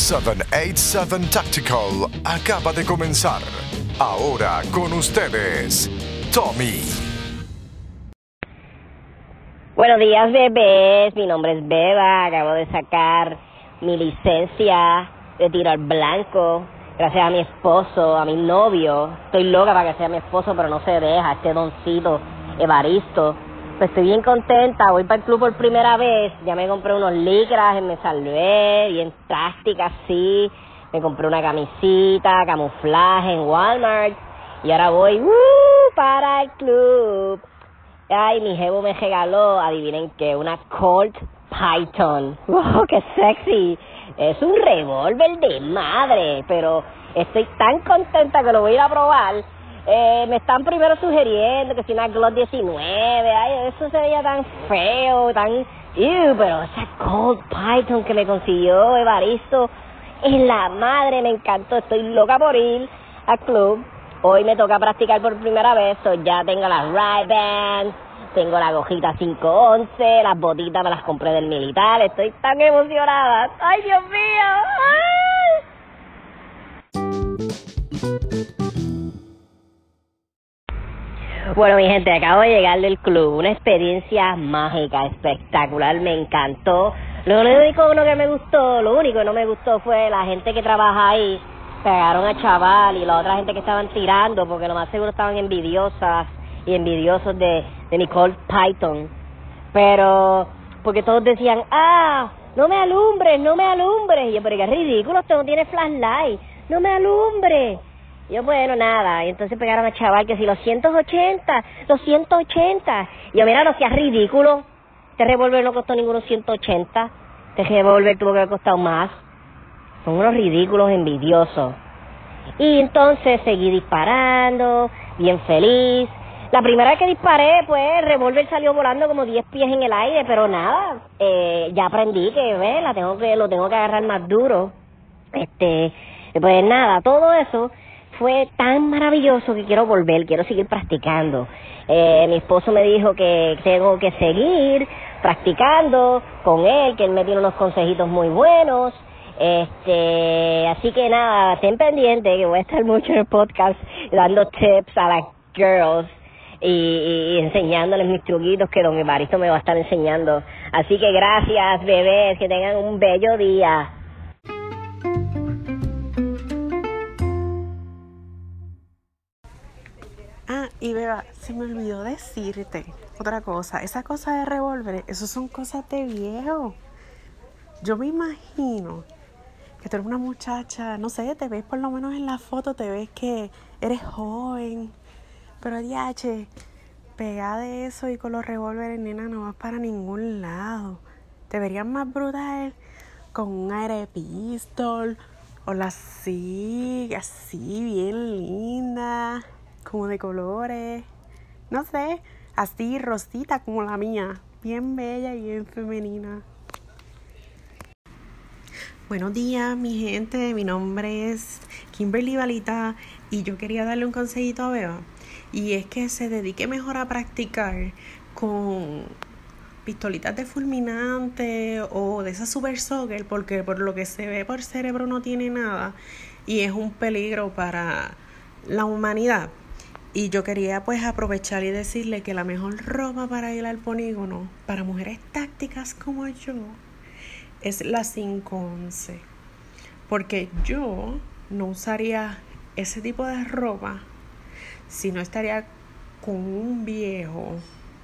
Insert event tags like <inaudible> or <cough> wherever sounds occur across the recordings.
787 Tactical acaba de comenzar. Ahora con ustedes, Tommy. Buenos días, bebés. Mi nombre es Beba. Acabo de sacar mi licencia de tiro al blanco. Gracias a mi esposo, a mi novio. Estoy loca para que sea mi esposo, pero no se deja. Este doncito, Evaristo. Pues estoy bien contenta. Voy para el club por primera vez. Ya me compré unos licras, me salvé, bien plástica así. Me compré una camisita, camuflaje en Walmart. Y ahora voy ¡uh! para el club. Ay, mi jevo me regaló, adivinen qué, una Colt Python. <laughs> ¡Wow, qué sexy! Es un revólver de madre, pero estoy tan contenta que lo voy a ir a probar. Eh, me están primero sugiriendo que si una Glock 19, ay, eso se veía tan feo, tan... Ew, pero esa Colt Python que me consiguió Evaristo, es la madre, me encantó, estoy loca por ir al club. Hoy me toca practicar por primera vez, so ya tengo las Ray-Bans, tengo la gojita 511, las botitas me las compré del militar, estoy tan emocionada. ¡Ay, Dios mío! Bueno, mi gente, acabo de llegar del club, una experiencia mágica, espectacular, me encantó. Lo único uno que me gustó, lo único que no me gustó fue la gente que trabaja ahí, pegaron a chaval y la otra gente que estaban tirando, porque lo más seguro estaban envidiosas y envidiosos de, de Nicole Python. Pero, porque todos decían, ah, no me alumbres, no me alumbres. Y yo, pero qué ridículo, usted no tiene flashlight, no me alumbres. Yo, bueno, nada. Y entonces pegaron a chaval que si los 180, los 180. Y yo, mira, no seas ridículo. Este revólver no costó ninguno 180. Este revólver tuvo que haber costado más. Son unos ridículos envidiosos. Y entonces seguí disparando, bien feliz. La primera vez que disparé, pues el revólver salió volando como 10 pies en el aire, pero nada, eh, ya aprendí que ¿ves? la tengo que lo tengo que agarrar más duro. Este, pues nada, todo eso fue tan maravilloso que quiero volver, quiero seguir practicando. Eh, mi esposo me dijo que tengo que seguir practicando con él, que él me tiene unos consejitos muy buenos. Este, así que nada, estén pendientes que voy a estar mucho en el podcast dando tips a las girls y, y, enseñándoles mis truquitos que don Evaristo me va a estar enseñando. Así que gracias, bebés, que tengan un bello día. Y beba, se me olvidó decirte otra cosa. Esa cosa de revólver, eso son cosas de viejo. Yo me imagino que tú eres una muchacha, no sé, te ves por lo menos en la foto, te ves que eres joven, pero DH, pegada de eso y con los revólveres, nena, no vas para ningún lado. Te verías más brutal con un aire pistol o la así, así, bien linda, como de colores, no sé, así rosita como la mía, bien bella y bien femenina. Buenos días, mi gente. Mi nombre es Kimberly Balita y yo quería darle un consejito a Beba. Y es que se dedique mejor a practicar con pistolitas de fulminante o de esa super soccer, porque por lo que se ve por cerebro no tiene nada y es un peligro para la humanidad. Y yo quería pues aprovechar y decirle que la mejor ropa para ir al polígono para mujeres tácticas como yo es la 511. Porque yo no usaría ese tipo de ropa si no estaría con un viejo.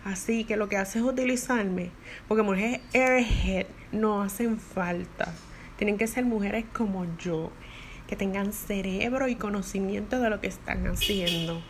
Así que lo que hace es utilizarme. Porque mujeres airhead no hacen falta. Tienen que ser mujeres como yo. Que tengan cerebro y conocimiento de lo que están haciendo.